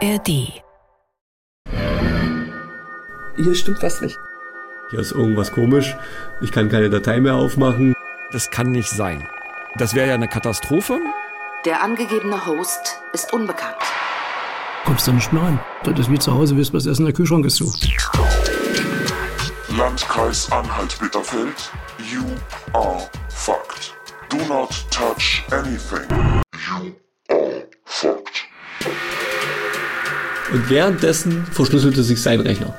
ARD. Hier stimmt was nicht. Hier ist irgendwas komisch. Ich kann keine Datei mehr aufmachen. Das kann nicht sein. Das wäre ja eine Katastrophe. Der angegebene Host ist unbekannt. Kommst du nicht mehr rein. Das ist wie zu Hause, wirst was essen, der Kühlschrank ist zu. Landkreis Anhalt-Bitterfeld, you are fucked. Do not touch anything. You Und währenddessen verschlüsselte sich sein Rechner.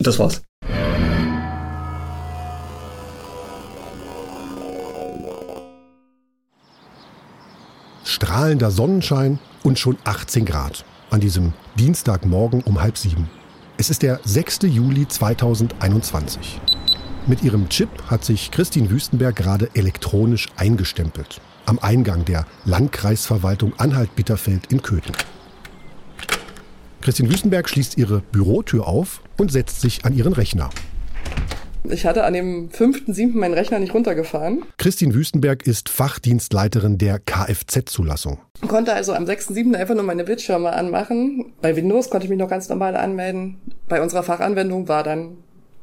Das war's. Strahlender Sonnenschein und schon 18 Grad an diesem Dienstagmorgen um halb sieben. Es ist der 6. Juli 2021. Mit ihrem Chip hat sich Christine Wüstenberg gerade elektronisch eingestempelt. Am Eingang der Landkreisverwaltung Anhalt-Bitterfeld in Köthen. Christine Wüstenberg schließt ihre Bürotür auf und setzt sich an ihren Rechner. Ich hatte an dem 5.7. meinen Rechner nicht runtergefahren. Christine Wüstenberg ist Fachdienstleiterin der Kfz-Zulassung. Konnte also am 6.7. einfach nur meine Bildschirme anmachen. Bei Windows konnte ich mich noch ganz normal anmelden. Bei unserer Fachanwendung war dann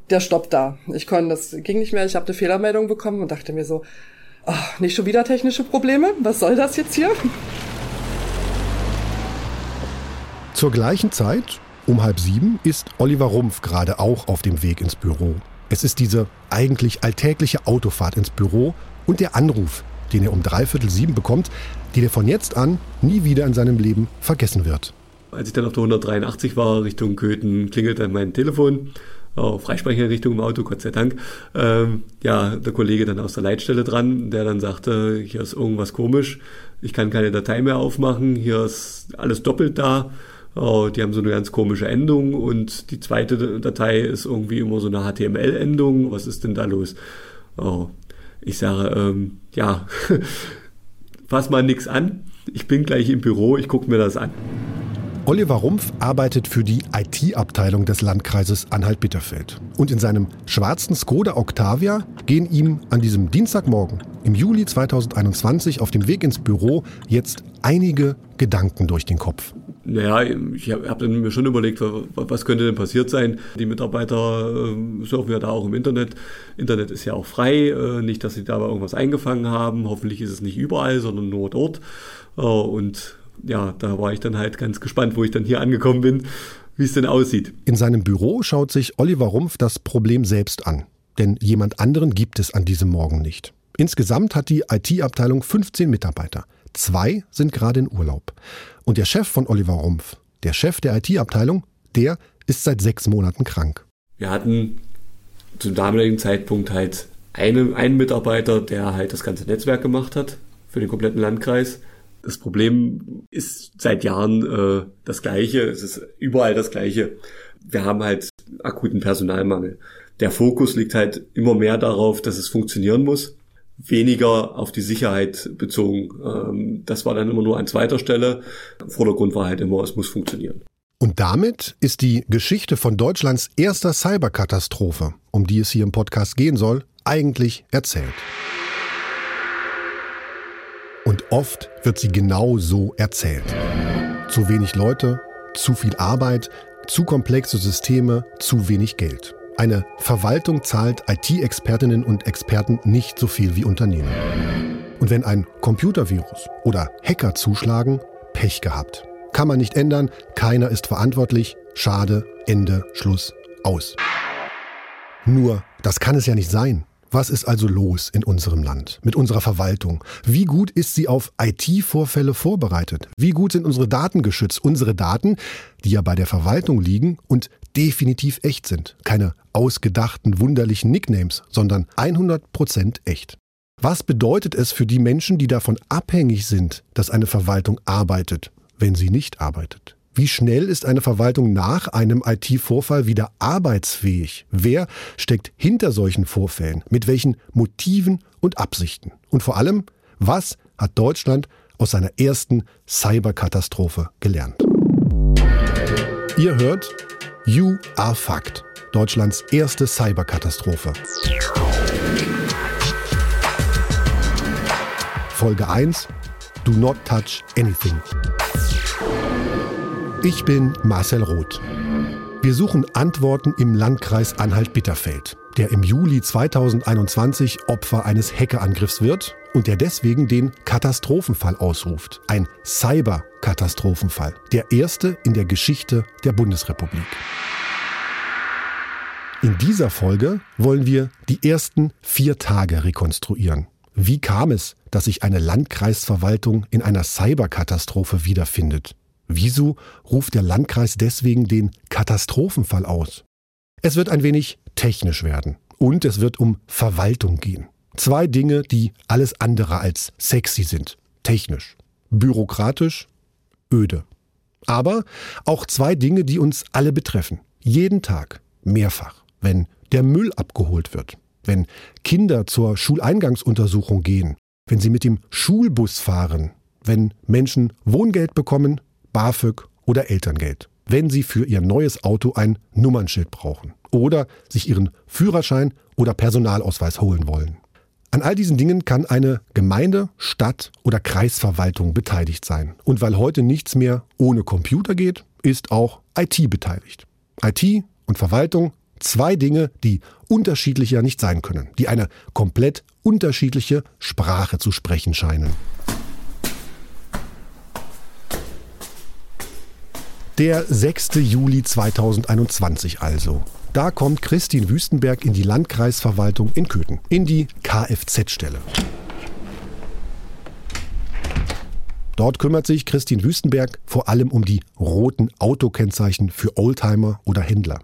der Stopp da. Ich konnte, das ging nicht mehr. Ich habe eine Fehlermeldung bekommen und dachte mir so, oh, nicht schon wieder technische Probleme? Was soll das jetzt hier? Zur gleichen Zeit, um halb sieben, ist Oliver Rumpf gerade auch auf dem Weg ins Büro. Es ist diese eigentlich alltägliche Autofahrt ins Büro und der Anruf, den er um dreiviertel sieben bekommt, den er von jetzt an nie wieder in seinem Leben vergessen wird. Als ich dann auf der 183 war, Richtung Köthen, klingelt dann mein Telefon. Oh, Freisprecheinrichtung im Auto, Gott sei Dank. Ähm, ja, der Kollege dann aus der Leitstelle dran, der dann sagte, hier ist irgendwas komisch, ich kann keine Datei mehr aufmachen, hier ist alles doppelt da. Oh, die haben so eine ganz komische Endung und die zweite Datei ist irgendwie immer so eine HTML-Endung. Was ist denn da los? Oh, ich sage, ähm, ja, fass mal nix an. Ich bin gleich im Büro, ich gucke mir das an. Oliver Rumpf arbeitet für die IT-Abteilung des Landkreises Anhalt-Bitterfeld. Und in seinem schwarzen Skoda Octavia gehen ihm an diesem Dienstagmorgen im Juli 2021 auf dem Weg ins Büro jetzt einige Gedanken durch den Kopf. Naja, ich habe mir schon überlegt, was könnte denn passiert sein. Die Mitarbeiter äh, surfen ja da auch im Internet. Internet ist ja auch frei. Äh, nicht, dass sie dabei irgendwas eingefangen haben. Hoffentlich ist es nicht überall, sondern nur dort. Äh, und ja, da war ich dann halt ganz gespannt, wo ich dann hier angekommen bin, wie es denn aussieht. In seinem Büro schaut sich Oliver Rumpf das Problem selbst an. Denn jemand anderen gibt es an diesem Morgen nicht. Insgesamt hat die IT-Abteilung 15 Mitarbeiter. Zwei sind gerade in Urlaub. Und der Chef von Oliver Rumpf, der Chef der IT-Abteilung, der ist seit sechs Monaten krank. Wir hatten zum damaligen Zeitpunkt halt einen, einen Mitarbeiter, der halt das ganze Netzwerk gemacht hat für den kompletten Landkreis. Das Problem ist seit Jahren äh, das gleiche. Es ist überall das gleiche. Wir haben halt akuten Personalmangel. Der Fokus liegt halt immer mehr darauf, dass es funktionieren muss weniger auf die Sicherheit bezogen. Ähm, das war dann immer nur an zweiter Stelle. Vordergrund war halt immer, es muss funktionieren. Und damit ist die Geschichte von Deutschlands erster Cyberkatastrophe, um die es hier im Podcast gehen soll, eigentlich erzählt. Oft wird sie genau so erzählt. Zu wenig Leute, zu viel Arbeit, zu komplexe Systeme, zu wenig Geld. Eine Verwaltung zahlt IT-Expertinnen und Experten nicht so viel wie Unternehmen. Und wenn ein Computervirus oder Hacker zuschlagen, Pech gehabt. Kann man nicht ändern, keiner ist verantwortlich, schade, Ende, Schluss, aus. Nur, das kann es ja nicht sein. Was ist also los in unserem Land, mit unserer Verwaltung? Wie gut ist sie auf IT-Vorfälle vorbereitet? Wie gut sind unsere Daten geschützt? Unsere Daten, die ja bei der Verwaltung liegen und definitiv echt sind. Keine ausgedachten, wunderlichen Nicknames, sondern 100% echt. Was bedeutet es für die Menschen, die davon abhängig sind, dass eine Verwaltung arbeitet, wenn sie nicht arbeitet? Wie schnell ist eine Verwaltung nach einem IT-Vorfall wieder arbeitsfähig? Wer steckt hinter solchen Vorfällen? Mit welchen Motiven und Absichten? Und vor allem, was hat Deutschland aus seiner ersten Cyberkatastrophe gelernt? Ihr hört You Are Fucked, Deutschlands erste Cyberkatastrophe. Folge 1 Do Not Touch Anything. Ich bin Marcel Roth. Wir suchen Antworten im Landkreis Anhalt-Bitterfeld, der im Juli 2021 Opfer eines Hackerangriffs wird und der deswegen den Katastrophenfall ausruft. Ein Cyber-Katastrophenfall. Der erste in der Geschichte der Bundesrepublik. In dieser Folge wollen wir die ersten vier Tage rekonstruieren. Wie kam es, dass sich eine Landkreisverwaltung in einer Cyberkatastrophe wiederfindet? Wieso ruft der Landkreis deswegen den Katastrophenfall aus? Es wird ein wenig technisch werden und es wird um Verwaltung gehen. Zwei Dinge, die alles andere als sexy sind. Technisch, bürokratisch, öde. Aber auch zwei Dinge, die uns alle betreffen. Jeden Tag, mehrfach. Wenn der Müll abgeholt wird, wenn Kinder zur Schuleingangsuntersuchung gehen, wenn sie mit dem Schulbus fahren, wenn Menschen Wohngeld bekommen, BAföG oder Elterngeld, wenn sie für ihr neues Auto ein Nummernschild brauchen oder sich ihren Führerschein oder Personalausweis holen wollen. An all diesen Dingen kann eine Gemeinde, Stadt oder Kreisverwaltung beteiligt sein. Und weil heute nichts mehr ohne Computer geht, ist auch IT beteiligt. IT und Verwaltung, zwei Dinge, die unterschiedlicher nicht sein können, die eine komplett unterschiedliche Sprache zu sprechen scheinen. Der 6. Juli 2021 also. Da kommt Christine Wüstenberg in die Landkreisverwaltung in Köthen, in die Kfz-Stelle. Dort kümmert sich Christine Wüstenberg vor allem um die roten Autokennzeichen für Oldtimer oder Händler.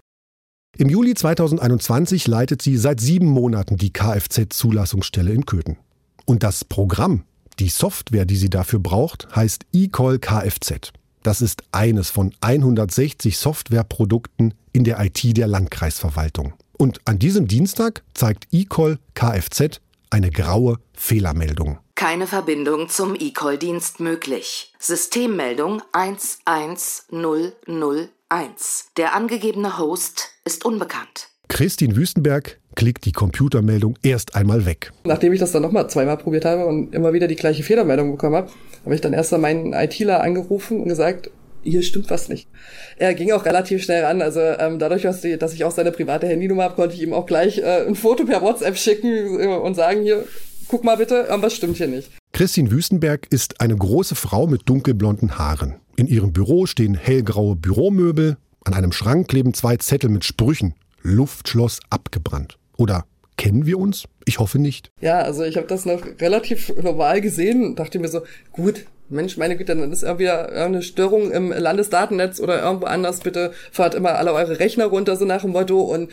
Im Juli 2021 leitet sie seit sieben Monaten die Kfz-Zulassungsstelle in Köthen. Und das Programm, die Software, die sie dafür braucht, heißt eCall Kfz. Das ist eines von 160 Softwareprodukten in der IT der Landkreisverwaltung. Und an diesem Dienstag zeigt eCall Kfz eine graue Fehlermeldung. Keine Verbindung zum eCall-Dienst möglich. Systemmeldung 11001. Der angegebene Host ist unbekannt. Christine Wüstenberg klickt die Computermeldung erst einmal weg. Nachdem ich das dann nochmal zweimal probiert habe und immer wieder die gleiche Fehlermeldung bekommen habe, habe ich dann erst mal meinen ITler angerufen und gesagt, hier stimmt was nicht. Er ging auch relativ schnell ran. Also ähm, dadurch, dass, die, dass ich auch seine private Handynummer habe, konnte ich ihm auch gleich äh, ein Foto per WhatsApp schicken äh, und sagen, hier, guck mal bitte, was stimmt hier nicht. Christine Wüstenberg ist eine große Frau mit dunkelblonden Haaren. In ihrem Büro stehen hellgraue Büromöbel. An einem Schrank kleben zwei Zettel mit Sprüchen. Luftschloss abgebrannt. Oder kennen wir uns? Ich hoffe nicht. Ja, also ich habe das noch relativ normal gesehen und dachte mir so, gut, Mensch, meine Güte, dann ist irgendwie eine Störung im Landesdatennetz oder irgendwo anders. Bitte fahrt immer alle eure Rechner runter, so nach dem Motto. Und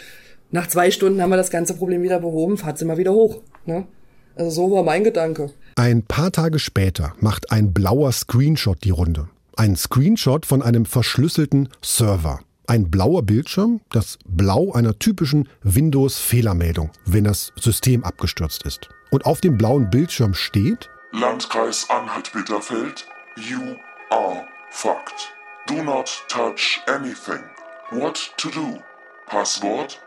nach zwei Stunden haben wir das ganze Problem wieder behoben, fahrt sie mal wieder hoch. Ne? Also so war mein Gedanke. Ein paar Tage später macht ein blauer Screenshot die Runde. Ein Screenshot von einem verschlüsselten Server. Ein blauer Bildschirm, das Blau einer typischen Windows-Fehlermeldung, wenn das System abgestürzt ist. Und auf dem blauen Bildschirm steht Landkreis Anhalt-Bitterfeld, you are fucked. Do not touch anything. What to do? Passwort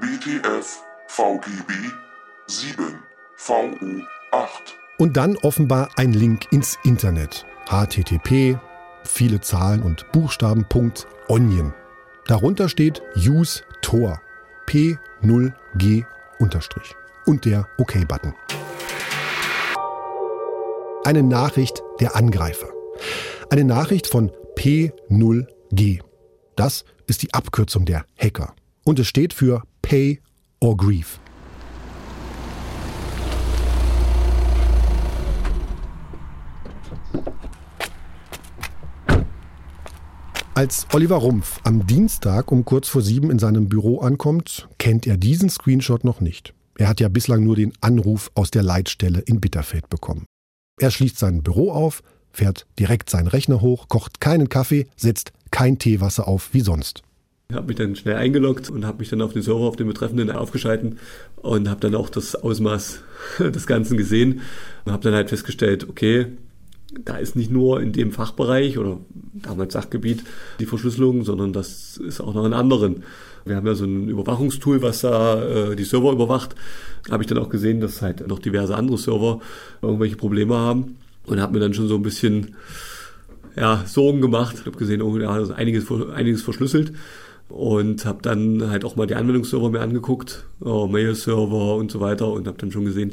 BTF VGB 7 VU 8. Und dann offenbar ein Link ins Internet. http viele Zahlen und Buchstaben Onion. Darunter steht Use Tor P0G unterstrich und der OK-Button. Eine Nachricht der Angreifer. Eine Nachricht von P0G. Das ist die Abkürzung der Hacker. Und es steht für Pay or Grieve. Als Oliver Rumpf am Dienstag um kurz vor sieben in seinem Büro ankommt, kennt er diesen Screenshot noch nicht. Er hat ja bislang nur den Anruf aus der Leitstelle in Bitterfeld bekommen. Er schließt sein Büro auf, fährt direkt seinen Rechner hoch, kocht keinen Kaffee, setzt kein Teewasser auf wie sonst. Ich habe mich dann schnell eingeloggt und habe mich dann auf den Server, auf den Betreffenden aufgeschalten und habe dann auch das Ausmaß des Ganzen gesehen und habe dann halt festgestellt, okay, da ist nicht nur in dem Fachbereich oder damals Sachgebiet die Verschlüsselung, sondern das ist auch noch in anderen. Wir haben ja so ein Überwachungstool, was da äh, die Server überwacht. Habe ich dann auch gesehen, dass halt noch diverse andere Server irgendwelche Probleme haben und habe mir dann schon so ein bisschen ja, Sorgen gemacht. Ich habe gesehen, oh, ja, ist einiges, einiges verschlüsselt und habe dann halt auch mal die Anwendungsserver mir angeguckt, oh, Mail-Server und so weiter und habe dann schon gesehen,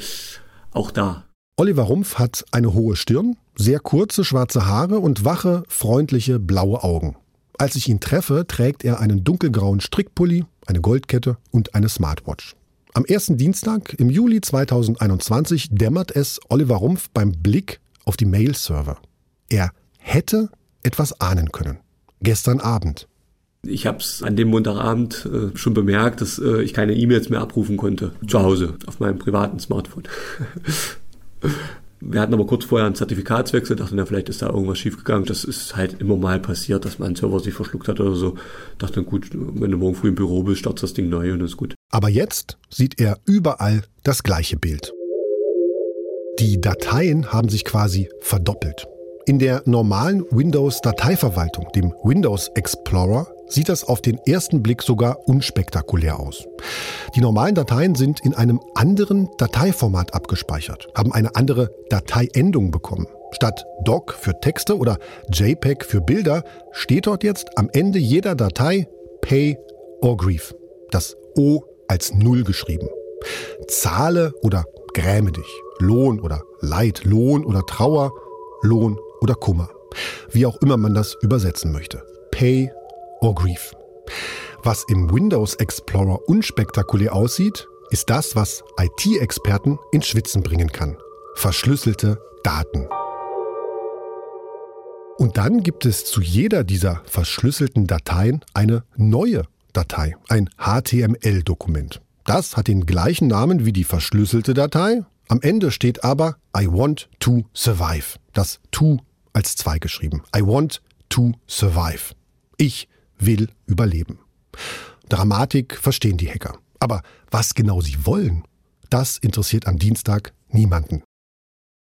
auch da. Oliver Rumpf hat eine hohe Stirn, sehr kurze schwarze Haare und wache, freundliche blaue Augen. Als ich ihn treffe, trägt er einen dunkelgrauen Strickpulli, eine Goldkette und eine Smartwatch. Am ersten Dienstag im Juli 2021 dämmert es Oliver Rumpf beim Blick auf die Mail-Server. Er hätte etwas ahnen können. Gestern Abend. Ich habe es an dem Montagabend äh, schon bemerkt, dass äh, ich keine E-Mails mehr abrufen konnte. Zu Hause, auf meinem privaten Smartphone. Wir hatten aber kurz vorher einen Zertifikatswechsel, dachten, ja, vielleicht ist da irgendwas schiefgegangen. Das ist halt immer mal passiert, dass mein Server sich verschluckt hat oder so. Dachte dann, gut, wenn du morgen früh im Büro bist, startest das Ding neu und ist gut. Aber jetzt sieht er überall das gleiche Bild. Die Dateien haben sich quasi verdoppelt. In der normalen Windows-Dateiverwaltung, dem Windows Explorer, sieht das auf den ersten Blick sogar unspektakulär aus. Die normalen Dateien sind in einem anderen Dateiformat abgespeichert, haben eine andere Dateiendung bekommen. Statt Doc für Texte oder JPEG für Bilder steht dort jetzt am Ende jeder Datei Pay or Grief. Das O als Null geschrieben. Zahle oder gräme dich. Lohn oder Leid, Lohn oder Trauer, Lohn oder Kummer. Wie auch immer man das übersetzen möchte. Pay or Grief. Was im Windows Explorer unspektakulär aussieht, ist das, was IT-Experten ins Schwitzen bringen kann. Verschlüsselte Daten. Und dann gibt es zu jeder dieser verschlüsselten Dateien eine neue Datei, ein HTML-Dokument. Das hat den gleichen Namen wie die verschlüsselte Datei. Am Ende steht aber I want to survive. Das to als zwei geschrieben. I want to survive. Ich will überleben. Dramatik verstehen die Hacker. Aber was genau sie wollen, das interessiert am Dienstag niemanden.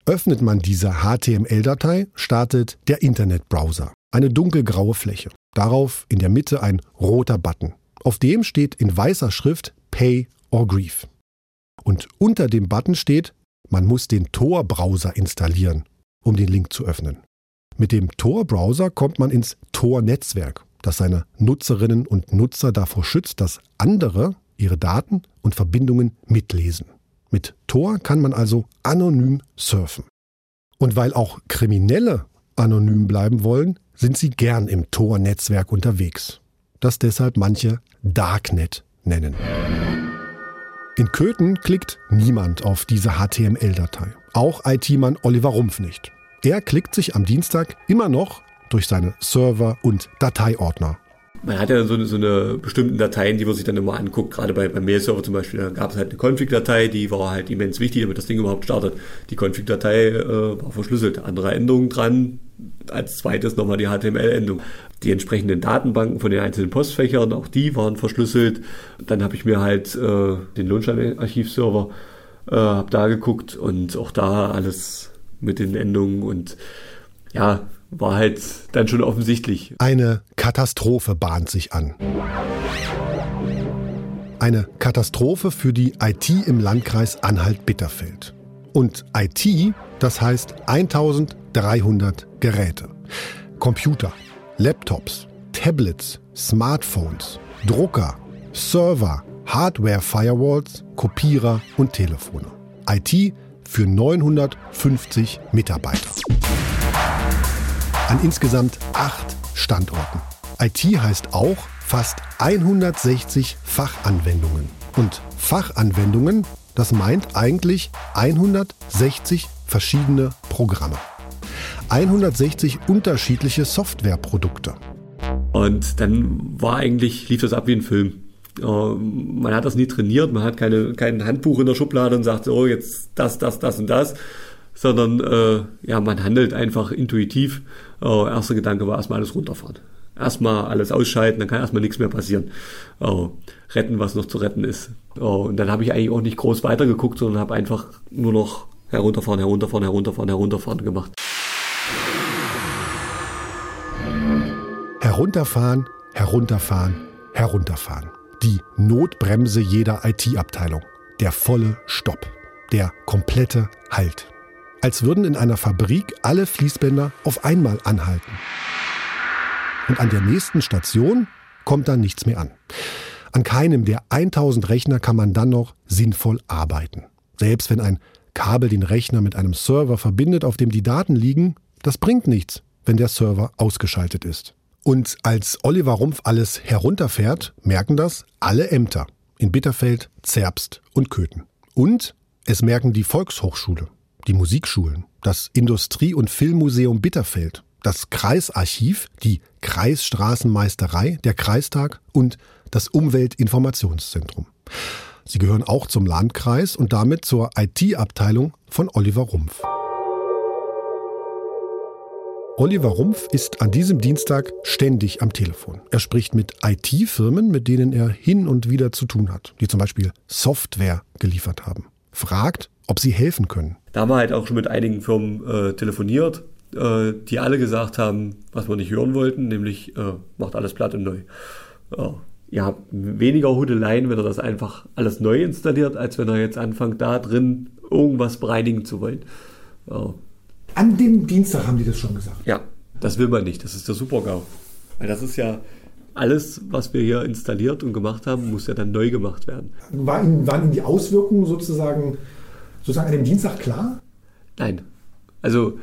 Öffnet man diese HTML-Datei, startet der Internetbrowser. Eine dunkelgraue Fläche. Darauf in der Mitte ein roter Button. Auf dem steht in weißer Schrift Pay or Grief. Und unter dem Button steht, man muss den Tor-Browser installieren, um den Link zu öffnen. Mit dem Tor-Browser kommt man ins Tor-Netzwerk das seine Nutzerinnen und Nutzer davor schützt, dass andere ihre Daten und Verbindungen mitlesen. Mit Tor kann man also anonym surfen. Und weil auch Kriminelle anonym bleiben wollen, sind sie gern im Tor-Netzwerk unterwegs. Das deshalb manche Darknet nennen. In Köthen klickt niemand auf diese HTML-Datei. Auch IT-Mann Oliver Rumpf nicht. Er klickt sich am Dienstag immer noch durch seine Server und Dateiordner. Man hat ja so eine, so eine bestimmten Dateien, die man sich dann immer anguckt, gerade bei, beim Mail-Server zum Beispiel, da gab es halt eine Config-Datei, die war halt immens wichtig, damit das Ding überhaupt startet. Die Config-Datei äh, war verschlüsselt, andere Endungen dran, als zweites nochmal die HTML-Endung. Die entsprechenden Datenbanken von den einzelnen Postfächern, auch die waren verschlüsselt. Dann habe ich mir halt äh, den Lohnstein-Archivserver, äh, habe da geguckt und auch da alles mit den Endungen und ja, war halt dann schon offensichtlich. Eine Katastrophe bahnt sich an. Eine Katastrophe für die IT im Landkreis Anhalt-Bitterfeld. Und IT, das heißt 1300 Geräte. Computer, Laptops, Tablets, Smartphones, Drucker, Server, Hardware-Firewalls, Kopierer und Telefone. IT für 950 Mitarbeiter an insgesamt acht Standorten. IT heißt auch fast 160 Fachanwendungen. Und Fachanwendungen, das meint eigentlich 160 verschiedene Programme. 160 unterschiedliche Softwareprodukte. Und dann war eigentlich, lief das ab wie ein Film. Man hat das nie trainiert, man hat keine, kein Handbuch in der Schublade und sagt, oh, jetzt das, das, das und das, sondern äh, ja, man handelt einfach intuitiv. Äh, erster Gedanke war erstmal alles runterfahren. Erstmal alles ausschalten, dann kann erstmal nichts mehr passieren. Äh, retten, was noch zu retten ist. Äh, und dann habe ich eigentlich auch nicht groß weitergeguckt, sondern habe einfach nur noch herunterfahren, herunterfahren, herunterfahren, herunterfahren gemacht. Herunterfahren, herunterfahren, herunterfahren. Die Notbremse jeder IT-Abteilung. Der volle Stopp. Der komplette Halt. Als würden in einer Fabrik alle Fließbänder auf einmal anhalten. Und an der nächsten Station kommt dann nichts mehr an. An keinem der 1000 Rechner kann man dann noch sinnvoll arbeiten. Selbst wenn ein Kabel den Rechner mit einem Server verbindet, auf dem die Daten liegen, das bringt nichts, wenn der Server ausgeschaltet ist. Und als Oliver Rumpf alles herunterfährt, merken das alle Ämter in Bitterfeld, Zerbst und Köthen. Und es merken die Volkshochschule, die Musikschulen, das Industrie- und Filmmuseum Bitterfeld, das Kreisarchiv, die Kreisstraßenmeisterei, der Kreistag und das Umweltinformationszentrum. Sie gehören auch zum Landkreis und damit zur IT-Abteilung von Oliver Rumpf. Oliver Rumpf ist an diesem Dienstag ständig am Telefon. Er spricht mit IT-Firmen, mit denen er hin und wieder zu tun hat, die zum Beispiel Software geliefert haben. Fragt, ob sie helfen können. Da haben wir halt auch schon mit einigen Firmen äh, telefoniert, äh, die alle gesagt haben, was wir nicht hören wollten, nämlich äh, macht alles platt und neu. ihr habt weniger Hudeleien, wenn ihr das einfach alles neu installiert, als wenn ihr jetzt anfangt, da drin irgendwas bereinigen zu wollen. An dem Dienstag haben die das schon gesagt. Ja, das will man nicht. Das ist der Super-GAU. Weil das ist ja alles, was wir hier installiert und gemacht haben, muss ja dann neu gemacht werden. War Ihnen, waren Ihnen die Auswirkungen sozusagen, sozusagen an dem Dienstag klar? Nein. Also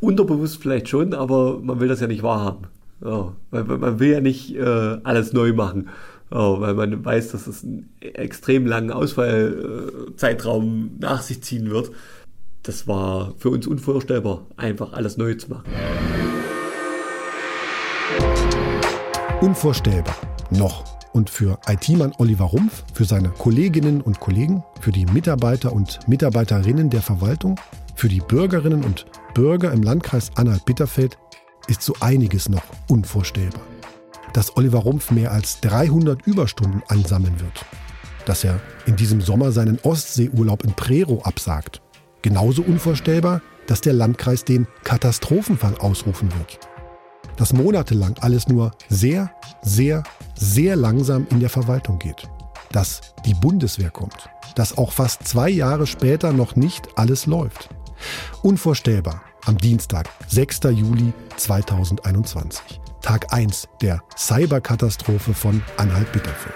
unterbewusst vielleicht schon, aber man will das ja nicht wahrhaben. Ja, weil man will ja nicht äh, alles neu machen, ja, weil man weiß, dass es einen extrem langen Ausfallzeitraum nach sich ziehen wird. Das war für uns unvorstellbar, einfach alles neu zu machen. Unvorstellbar. Noch. Und für IT-Mann Oliver Rumpf, für seine Kolleginnen und Kollegen, für die Mitarbeiter und Mitarbeiterinnen der Verwaltung, für die Bürgerinnen und Bürger im Landkreis Anhalt-Bitterfeld ist so einiges noch unvorstellbar. Dass Oliver Rumpf mehr als 300 Überstunden ansammeln wird. Dass er in diesem Sommer seinen Ostseeurlaub in Prero absagt. Genauso unvorstellbar, dass der Landkreis den Katastrophenfall ausrufen wird. Dass monatelang alles nur sehr, sehr, sehr langsam in der Verwaltung geht. Dass die Bundeswehr kommt. Dass auch fast zwei Jahre später noch nicht alles läuft. Unvorstellbar am Dienstag, 6. Juli 2021. Tag 1 der Cyberkatastrophe von Anhalt-Bitterfeld.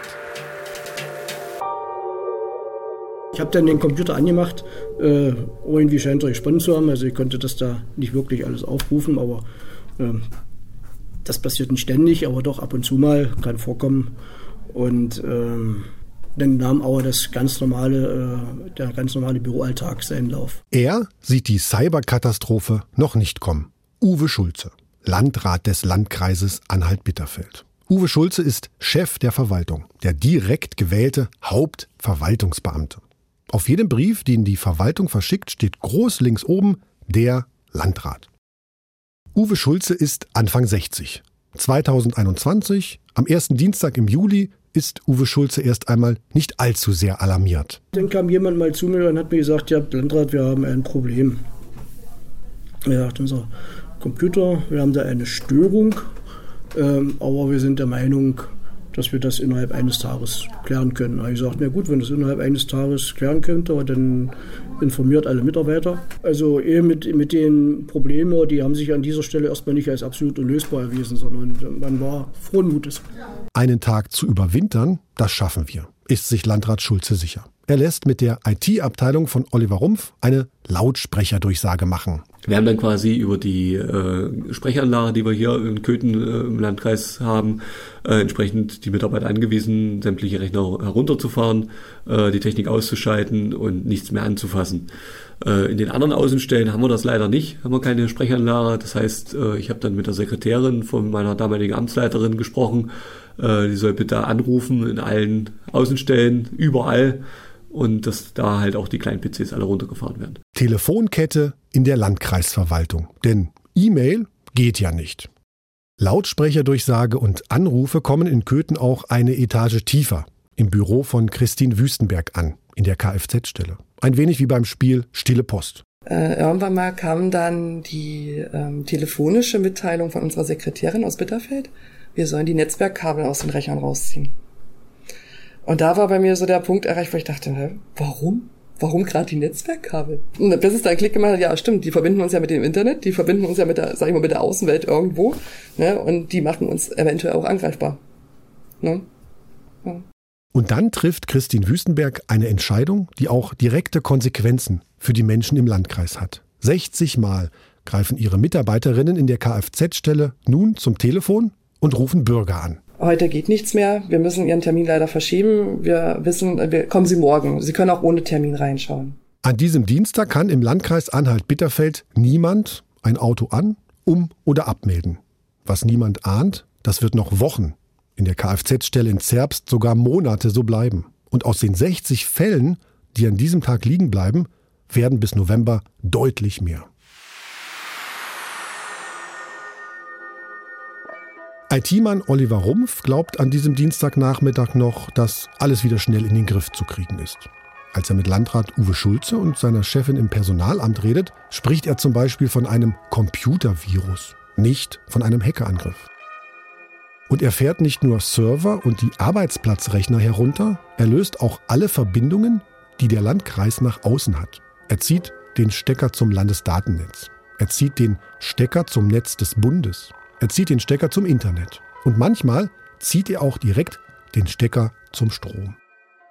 Ich habe dann den Computer angemacht. Äh, irgendwie scheint er gesponnen zu haben. Also ich konnte das da nicht wirklich alles aufrufen, aber äh, das passiert nicht ständig, aber doch ab und zu mal kann vorkommen. Und ähm, dann nahm aber das ganz normale, äh, der ganz normale Büroalltag seinen Lauf. Er sieht die Cyberkatastrophe noch nicht kommen. Uwe Schulze, Landrat des Landkreises Anhalt-Bitterfeld. Uwe Schulze ist Chef der Verwaltung, der direkt gewählte Hauptverwaltungsbeamte. Auf jedem Brief, den die Verwaltung verschickt, steht groß links oben der Landrat. Uwe Schulze ist Anfang 60. 2021, am ersten Dienstag im Juli, ist Uwe Schulze erst einmal nicht allzu sehr alarmiert. Dann kam jemand mal zu mir und hat mir gesagt, ja, Landrat, wir haben ein Problem. Er sagt, unser Computer, wir haben da eine Störung, ähm, aber wir sind der Meinung, dass wir das innerhalb eines Tages klären können. Ich sagte, na gut, wenn das innerhalb eines Tages klären könnte, dann informiert alle Mitarbeiter. Also eher mit, mit den Problemen, die haben sich an dieser Stelle erstmal nicht als absolut unlösbar erwiesen, sondern man war frohen Mutes. Einen Tag zu überwintern, das schaffen wir, ist sich Landrat Schulze sicher. Er lässt mit der IT-Abteilung von Oliver Rumpf eine Lautsprecherdurchsage machen. Wir haben dann quasi über die äh, Sprechanlage, die wir hier in Köthen äh, im Landkreis haben, äh, entsprechend die Mitarbeiter angewiesen, sämtliche Rechner herunterzufahren, äh, die Technik auszuschalten und nichts mehr anzufassen. Äh, in den anderen Außenstellen haben wir das leider nicht, haben wir keine Sprechanlage. Das heißt, äh, ich habe dann mit der Sekretärin von meiner damaligen Amtsleiterin gesprochen. Äh, die soll bitte anrufen in allen Außenstellen, überall und dass da halt auch die kleinen PCs alle runtergefahren werden. Telefonkette in der Landkreisverwaltung. Denn E-Mail geht ja nicht. Lautsprecherdurchsage und Anrufe kommen in Köthen auch eine Etage tiefer, im Büro von Christine Wüstenberg an, in der Kfz-Stelle. Ein wenig wie beim Spiel Stille Post. Äh, irgendwann mal kam dann die ähm, telefonische Mitteilung von unserer Sekretärin aus Bitterfeld, wir sollen die Netzwerkkabel aus den Rechnern rausziehen. Und da war bei mir so der Punkt erreicht, wo ich dachte, warum? warum gerade die Netzwerkkabel? Und bis es dann Klick gemacht ja stimmt, die verbinden uns ja mit dem Internet, die verbinden uns ja mit der, sag ich mal, mit der Außenwelt irgendwo, ne? Und die machen uns eventuell auch angreifbar. Ne? Ja. Und dann trifft Christine Wüstenberg eine Entscheidung, die auch direkte Konsequenzen für die Menschen im Landkreis hat. 60 Mal greifen ihre Mitarbeiterinnen in der Kfz-Stelle nun zum Telefon und rufen Bürger an. Heute geht nichts mehr. Wir müssen Ihren Termin leider verschieben. Wir wissen, wir, kommen Sie morgen. Sie können auch ohne Termin reinschauen. An diesem Dienstag kann im Landkreis Anhalt-Bitterfeld niemand ein Auto an, um oder abmelden. Was niemand ahnt, das wird noch Wochen in der Kfz-Stelle in Zerbst sogar Monate so bleiben. Und aus den 60 Fällen, die an diesem Tag liegen bleiben, werden bis November deutlich mehr. IT-Mann Oliver Rumpf glaubt an diesem Dienstagnachmittag noch, dass alles wieder schnell in den Griff zu kriegen ist. Als er mit Landrat Uwe Schulze und seiner Chefin im Personalamt redet, spricht er zum Beispiel von einem Computervirus, nicht von einem Hackerangriff. Und er fährt nicht nur Server und die Arbeitsplatzrechner herunter, er löst auch alle Verbindungen, die der Landkreis nach außen hat. Er zieht den Stecker zum Landesdatennetz. Er zieht den Stecker zum Netz des Bundes. Er zieht den Stecker zum Internet. Und manchmal zieht er auch direkt den Stecker zum Strom.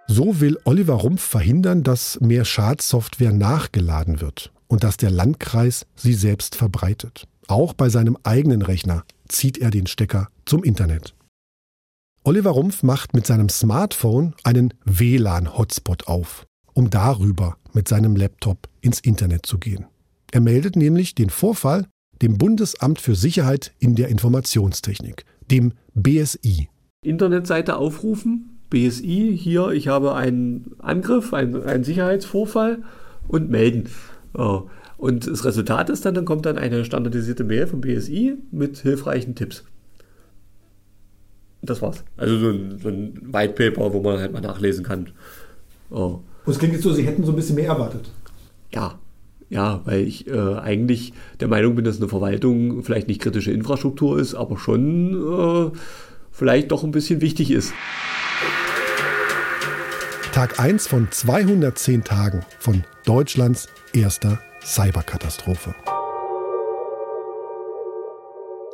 So will Oliver Rumpf verhindern, dass mehr Schadsoftware nachgeladen wird und dass der Landkreis sie selbst verbreitet. Auch bei seinem eigenen Rechner zieht er den Stecker zum Internet. Oliver Rumpf macht mit seinem Smartphone einen WLAN-Hotspot auf, um darüber mit seinem Laptop ins Internet zu gehen. Er meldet nämlich den Vorfall dem Bundesamt für Sicherheit in der Informationstechnik, dem BSI. Internetseite aufrufen, BSI, hier, ich habe einen Angriff, einen, einen Sicherheitsvorfall und melden. Und das Resultat ist dann, dann kommt dann eine standardisierte Mail vom BSI mit hilfreichen Tipps. Das war's. Also so ein, so ein White Paper, wo man halt mal nachlesen kann. Oh. Und es klingt jetzt so, Sie hätten so ein bisschen mehr erwartet. Ja, ja, weil ich äh, eigentlich der Meinung bin, dass eine Verwaltung vielleicht nicht kritische Infrastruktur ist, aber schon äh, vielleicht doch ein bisschen wichtig ist. Tag 1 von 210 Tagen von Deutschlands erster Cyberkatastrophe.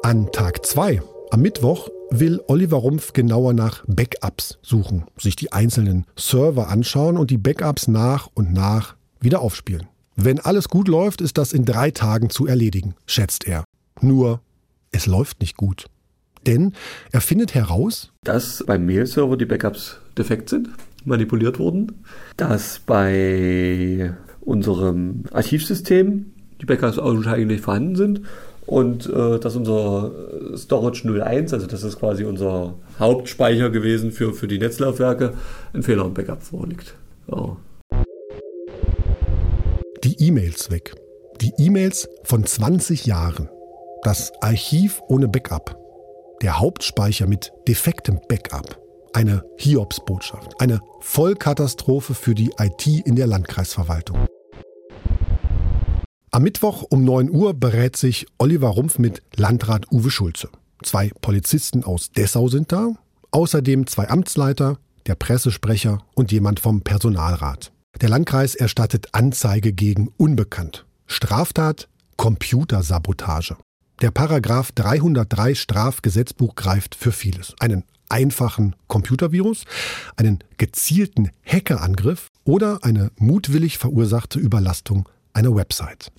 An Tag 2, am Mittwoch, will Oliver Rumpf genauer nach Backups suchen, sich die einzelnen Server anschauen und die Backups nach und nach wieder aufspielen. Wenn alles gut läuft, ist das in drei Tagen zu erledigen, schätzt er. Nur, es läuft nicht gut. Denn er findet heraus, dass beim Mail-Server die Backups defekt sind, manipuliert wurden, dass bei unserem Archivsystem die Backups augenscheinlich vorhanden sind und äh, dass unser Storage 01, also das ist quasi unser Hauptspeicher gewesen für, für die Netzlaufwerke, ein Fehler im Backup vorliegt. Ja E-Mails weg. Die E-Mails von 20 Jahren. Das Archiv ohne Backup. Der Hauptspeicher mit defektem Backup. Eine Hiobsbotschaft. Eine Vollkatastrophe für die IT in der Landkreisverwaltung. Am Mittwoch um 9 Uhr berät sich Oliver Rumpf mit Landrat Uwe Schulze. Zwei Polizisten aus Dessau sind da, außerdem zwei Amtsleiter, der Pressesprecher und jemand vom Personalrat. Der Landkreis erstattet Anzeige gegen Unbekannt. Straftat Computersabotage. Der Paragraph 303 Strafgesetzbuch greift für vieles. Einen einfachen Computervirus, einen gezielten Hackerangriff oder eine mutwillig verursachte Überlastung einer Website.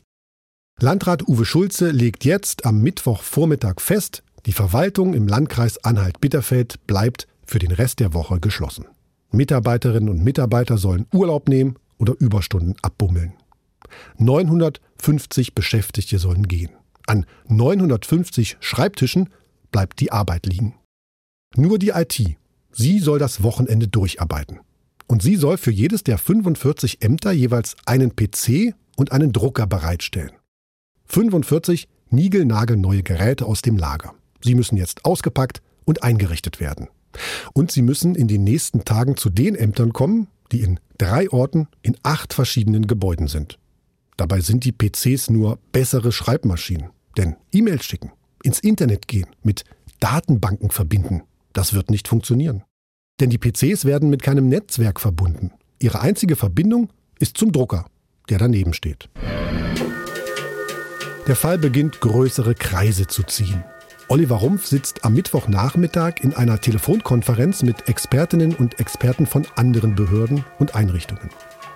Landrat Uwe Schulze legt jetzt am Mittwochvormittag fest, die Verwaltung im Landkreis Anhalt-Bitterfeld bleibt für den Rest der Woche geschlossen. Mitarbeiterinnen und Mitarbeiter sollen Urlaub nehmen oder Überstunden abbummeln. 950 Beschäftigte sollen gehen. An 950 Schreibtischen bleibt die Arbeit liegen. Nur die IT, sie soll das Wochenende durcharbeiten. Und sie soll für jedes der 45 Ämter jeweils einen PC und einen Drucker bereitstellen. 45 niegelnagelneue Geräte aus dem Lager. Sie müssen jetzt ausgepackt und eingerichtet werden. Und sie müssen in den nächsten Tagen zu den Ämtern kommen, die in drei Orten in acht verschiedenen Gebäuden sind. Dabei sind die PCs nur bessere Schreibmaschinen. Denn E-Mails schicken, ins Internet gehen, mit Datenbanken verbinden, das wird nicht funktionieren. Denn die PCs werden mit keinem Netzwerk verbunden. Ihre einzige Verbindung ist zum Drucker, der daneben steht. Der Fall beginnt größere Kreise zu ziehen. Oliver Rumpf sitzt am Mittwochnachmittag in einer Telefonkonferenz mit Expertinnen und Experten von anderen Behörden und Einrichtungen.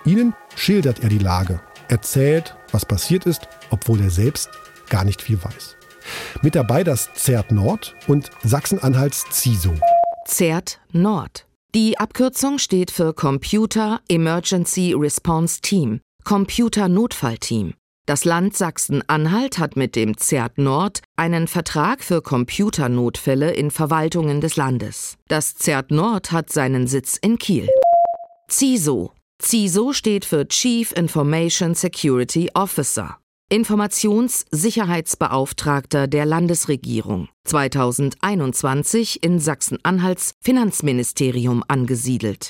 Ihnen schildert er die Lage, erzählt, was passiert ist, obwohl er selbst gar nicht viel weiß. Mit dabei das ZERT Nord und Sachsen-Anhalts CISO. ZERT Nord. Die Abkürzung steht für Computer Emergency Response Team, Computer Notfallteam. Das Land Sachsen-Anhalt hat mit dem ZERT Nord einen Vertrag für Computernotfälle in Verwaltungen des Landes. Das ZERT Nord hat seinen Sitz in Kiel. CISO. CISO steht für Chief Information Security Officer. Informationssicherheitsbeauftragter der Landesregierung, 2021 in Sachsen-Anhalts Finanzministerium angesiedelt.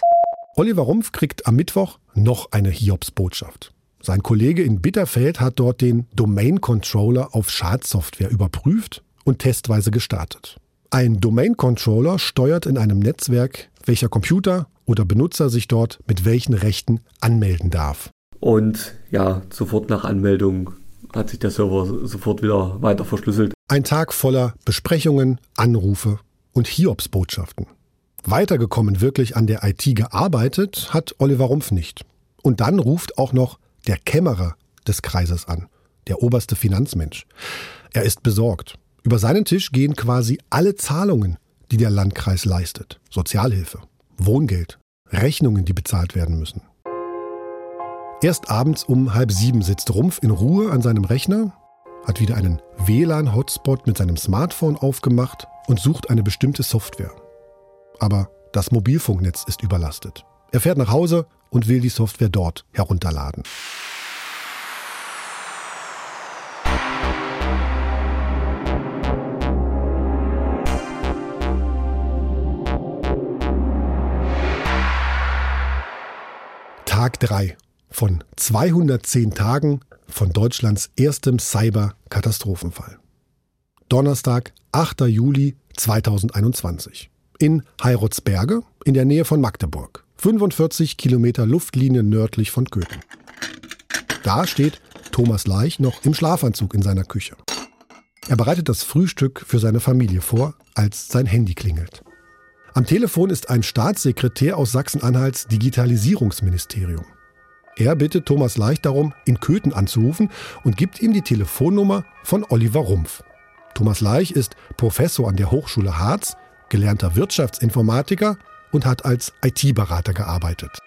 Oliver Rumpf kriegt am Mittwoch noch eine Hiobsbotschaft. Sein Kollege in Bitterfeld hat dort den Domain Controller auf Schadsoftware überprüft und testweise gestartet. Ein Domain Controller steuert in einem Netzwerk, welcher Computer oder Benutzer sich dort mit welchen Rechten anmelden darf. Und ja, sofort nach Anmeldung hat sich der Server sofort wieder weiter verschlüsselt. Ein Tag voller Besprechungen, Anrufe und Hiobsbotschaften. Weitergekommen wirklich an der IT gearbeitet hat Oliver Rumpf nicht. Und dann ruft auch noch der Kämmerer des Kreises an, der oberste Finanzmensch. Er ist besorgt. Über seinen Tisch gehen quasi alle Zahlungen, die der Landkreis leistet. Sozialhilfe, Wohngeld, Rechnungen, die bezahlt werden müssen. Erst abends um halb sieben sitzt Rumpf in Ruhe an seinem Rechner, hat wieder einen WLAN-Hotspot mit seinem Smartphone aufgemacht und sucht eine bestimmte Software. Aber das Mobilfunknetz ist überlastet. Er fährt nach Hause und will die Software dort herunterladen. Tag 3 von 210 Tagen von Deutschlands erstem Cyber-Katastrophenfall. Donnerstag, 8. Juli 2021. In Heirotsberge in der Nähe von Magdeburg. 45 Kilometer Luftlinie nördlich von Köthen. Da steht Thomas Leich noch im Schlafanzug in seiner Küche. Er bereitet das Frühstück für seine Familie vor, als sein Handy klingelt. Am Telefon ist ein Staatssekretär aus Sachsen-Anhalts Digitalisierungsministerium. Er bittet Thomas Leich darum, in Köthen anzurufen und gibt ihm die Telefonnummer von Oliver Rumpf. Thomas Leich ist Professor an der Hochschule Harz, gelernter Wirtschaftsinformatiker und hat als IT-Berater gearbeitet.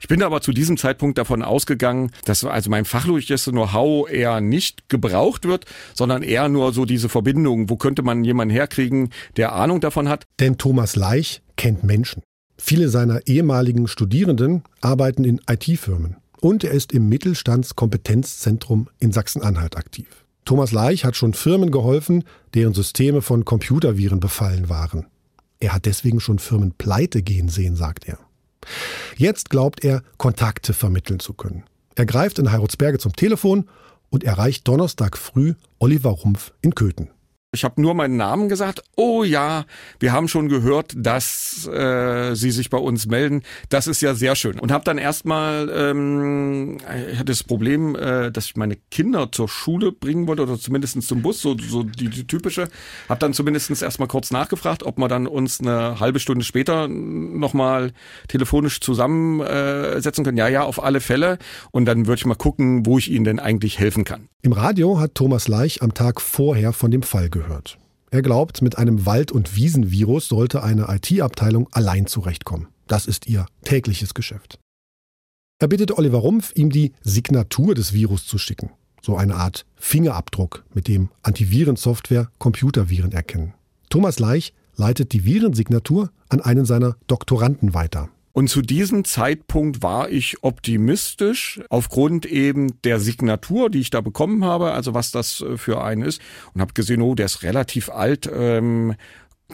Ich bin aber zu diesem Zeitpunkt davon ausgegangen, dass also mein fachliches Know-how eher nicht gebraucht wird, sondern eher nur so diese Verbindung, wo könnte man jemanden herkriegen, der Ahnung davon hat. Denn Thomas Leich kennt Menschen. Viele seiner ehemaligen Studierenden arbeiten in IT-Firmen und er ist im Mittelstandskompetenzzentrum in Sachsen-Anhalt aktiv. Thomas Leich hat schon Firmen geholfen, deren Systeme von Computerviren befallen waren. Er hat deswegen schon Firmen pleite gehen sehen, sagt er. Jetzt glaubt er, Kontakte vermitteln zu können. Er greift in Heirutsberge zum Telefon und erreicht Donnerstag früh Oliver Rumpf in Köthen. Ich habe nur meinen Namen gesagt. Oh ja, wir haben schon gehört, dass äh, Sie sich bei uns melden. Das ist ja sehr schön. Und habe dann erstmal, ähm, ich hatte das Problem, äh, dass ich meine Kinder zur Schule bringen wollte oder zumindest zum Bus, so, so die, die typische. Habe dann zumindest erstmal kurz nachgefragt, ob wir dann uns eine halbe Stunde später nochmal telefonisch zusammensetzen können. Ja, ja, auf alle Fälle. Und dann würde ich mal gucken, wo ich Ihnen denn eigentlich helfen kann. Im Radio hat Thomas Leich am Tag vorher von dem Fall gehört. Er glaubt, mit einem Wald- und Wiesenvirus sollte eine IT-Abteilung allein zurechtkommen. Das ist ihr tägliches Geschäft. Er bittet Oliver Rumpf, ihm die Signatur des Virus zu schicken. So eine Art Fingerabdruck, mit dem Antivirensoftware Computerviren erkennen. Thomas Leich leitet die Virensignatur an einen seiner Doktoranden weiter. Und zu diesem Zeitpunkt war ich optimistisch aufgrund eben der Signatur, die ich da bekommen habe, also was das äh, für einen ist. Und habe gesehen, oh, der ist relativ alt, ähm,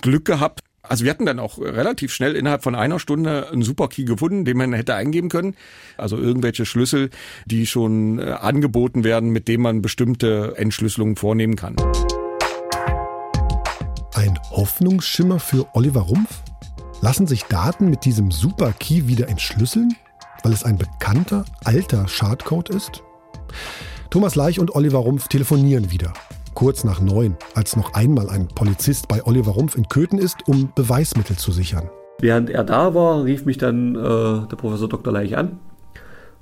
Glück gehabt. Also wir hatten dann auch relativ schnell innerhalb von einer Stunde einen Superkey gefunden, den man hätte eingeben können. Also irgendwelche Schlüssel, die schon äh, angeboten werden, mit denen man bestimmte Entschlüsselungen vornehmen kann. Ein Hoffnungsschimmer für Oliver Rumpf? Lassen sich Daten mit diesem Super-Key wieder entschlüsseln? weil es ein bekannter alter Schadcode ist? Thomas Leich und Oliver Rumpf telefonieren wieder. Kurz nach neun, als noch einmal ein Polizist bei Oliver Rumpf in Köthen ist, um Beweismittel zu sichern. Während er da war, rief mich dann äh, der Professor Dr. Leich an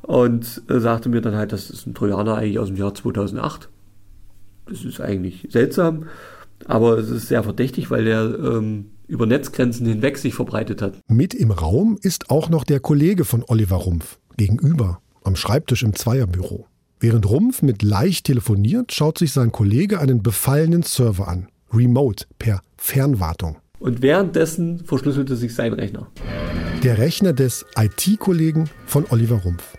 und äh, sagte mir dann halt, das ist ein Trojaner eigentlich aus dem Jahr 2008. Das ist eigentlich seltsam, aber es ist sehr verdächtig, weil der ähm, über Netzgrenzen hinweg sich verbreitet hat. Mit im Raum ist auch noch der Kollege von Oliver Rumpf, gegenüber, am Schreibtisch im Zweierbüro. Während Rumpf mit Leicht telefoniert, schaut sich sein Kollege einen befallenen Server an, remote, per Fernwartung. Und währenddessen verschlüsselte sich sein Rechner. Der Rechner des IT-Kollegen von Oliver Rumpf.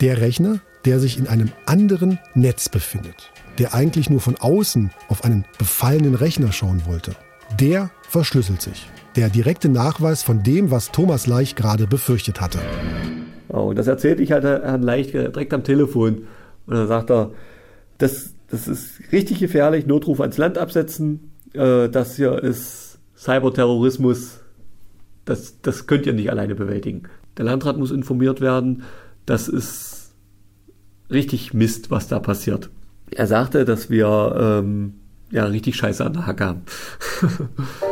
Der Rechner, der sich in einem anderen Netz befindet, der eigentlich nur von außen auf einen befallenen Rechner schauen wollte. Der verschlüsselt sich. Der direkte Nachweis von dem, was Thomas Leich gerade befürchtet hatte. und das erzählte ich halt Herrn Leicht direkt am Telefon. Und dann sagt er, das, das ist richtig gefährlich, Notruf ans Land absetzen, äh, das hier ist Cyberterrorismus, das, das könnt ihr nicht alleine bewältigen. Der Landrat muss informiert werden, das ist richtig Mist, was da passiert. Er sagte, dass wir ähm, ja richtig Scheiße an der Hacke haben.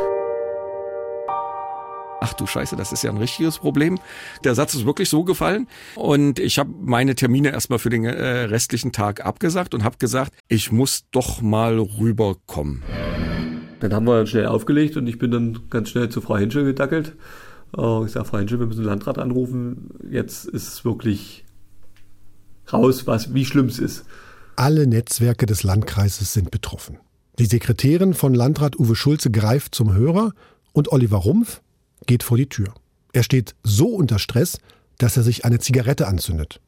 Ach du Scheiße, das ist ja ein richtiges Problem. Der Satz ist wirklich so gefallen und ich habe meine Termine erstmal für den äh, restlichen Tag abgesagt und habe gesagt, ich muss doch mal rüberkommen. Dann haben wir schnell aufgelegt und ich bin dann ganz schnell zu Frau Henschel gedackelt. Uh, ich sage, Frau Henschel, wir müssen den Landrat anrufen. Jetzt ist es wirklich raus, was, wie schlimm es ist. Alle Netzwerke des Landkreises sind betroffen. Die Sekretärin von Landrat Uwe Schulze greift zum Hörer und Oliver Rumpf geht vor die Tür. Er steht so unter Stress, dass er sich eine Zigarette anzündet.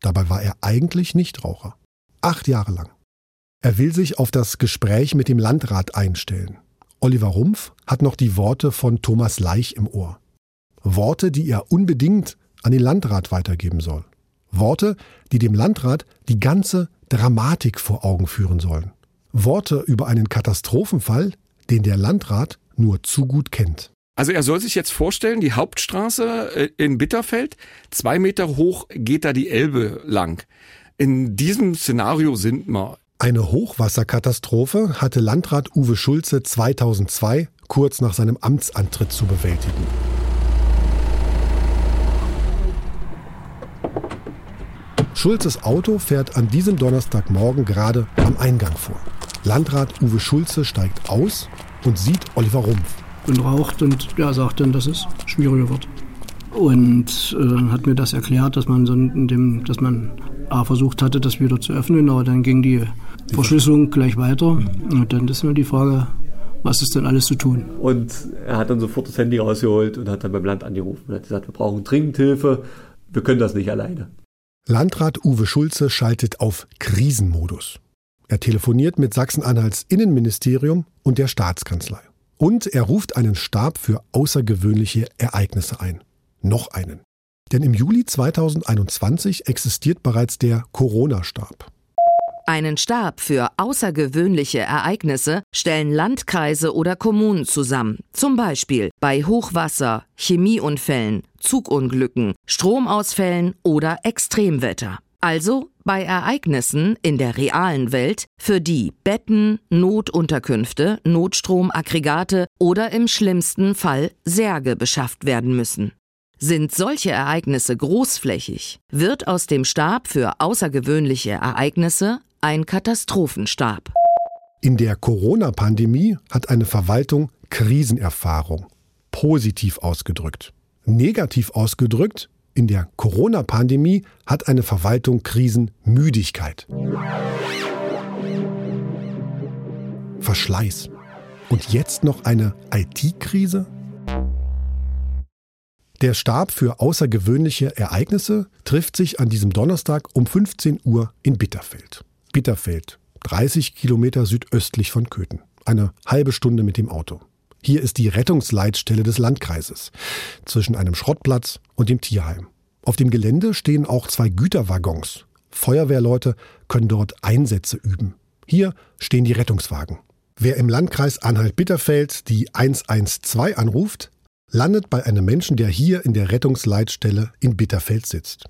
Dabei war er eigentlich Nichtraucher. Acht Jahre lang. Er will sich auf das Gespräch mit dem Landrat einstellen. Oliver Rumpf hat noch die Worte von Thomas Leich im Ohr. Worte, die er unbedingt an den Landrat weitergeben soll. Worte, die dem Landrat die ganze Dramatik vor Augen führen sollen. Worte über einen Katastrophenfall, den der Landrat nur zu gut kennt. Also er soll sich jetzt vorstellen, die Hauptstraße äh, in Bitterfeld, zwei Meter hoch geht da die Elbe lang. In diesem Szenario sind wir. Eine Hochwasserkatastrophe hatte Landrat Uwe Schulze 2002 kurz nach seinem Amtsantritt zu bewältigen. Schulzes Auto fährt an diesem Donnerstagmorgen gerade am Eingang vor. Landrat Uwe Schulze steigt aus und sieht Oliver Rumpf. Und raucht und ja, sagt dann, dass es schwieriger wird. Und äh, hat mir das erklärt, dass man, so in dem, dass man A, versucht hatte, das wieder zu öffnen, aber dann ging die Verschlüsselung gleich weiter. Und dann ist nur die Frage, was ist denn alles zu tun? Und er hat dann sofort das Handy rausgeholt und hat dann beim Land angerufen und hat gesagt, wir brauchen dringend Hilfe, wir können das nicht alleine. Landrat Uwe Schulze schaltet auf Krisenmodus. Er telefoniert mit Sachsen-Anhalts Innenministerium und der Staatskanzlei. Und er ruft einen Stab für außergewöhnliche Ereignisse ein. Noch einen. Denn im Juli 2021 existiert bereits der Corona-Stab. Einen Stab für außergewöhnliche Ereignisse stellen Landkreise oder Kommunen zusammen, zum Beispiel bei Hochwasser, Chemieunfällen, Zugunglücken, Stromausfällen oder Extremwetter. Also bei Ereignissen in der realen Welt, für die Betten, Notunterkünfte, Notstromaggregate oder im schlimmsten Fall Särge beschafft werden müssen. Sind solche Ereignisse großflächig, wird aus dem Stab für außergewöhnliche Ereignisse ein Katastrophenstab. In der Corona-Pandemie hat eine Verwaltung Krisenerfahrung. Positiv ausgedrückt. Negativ ausgedrückt, in der Corona-Pandemie hat eine Verwaltung Krisenmüdigkeit. Verschleiß. Und jetzt noch eine IT-Krise? Der Stab für außergewöhnliche Ereignisse trifft sich an diesem Donnerstag um 15 Uhr in Bitterfeld. Bitterfeld, 30 Kilometer südöstlich von Köthen. Eine halbe Stunde mit dem Auto. Hier ist die Rettungsleitstelle des Landkreises zwischen einem Schrottplatz und dem Tierheim. Auf dem Gelände stehen auch zwei Güterwaggons. Feuerwehrleute können dort Einsätze üben. Hier stehen die Rettungswagen. Wer im Landkreis Anhalt-Bitterfeld die 112 anruft, landet bei einem Menschen, der hier in der Rettungsleitstelle in Bitterfeld sitzt.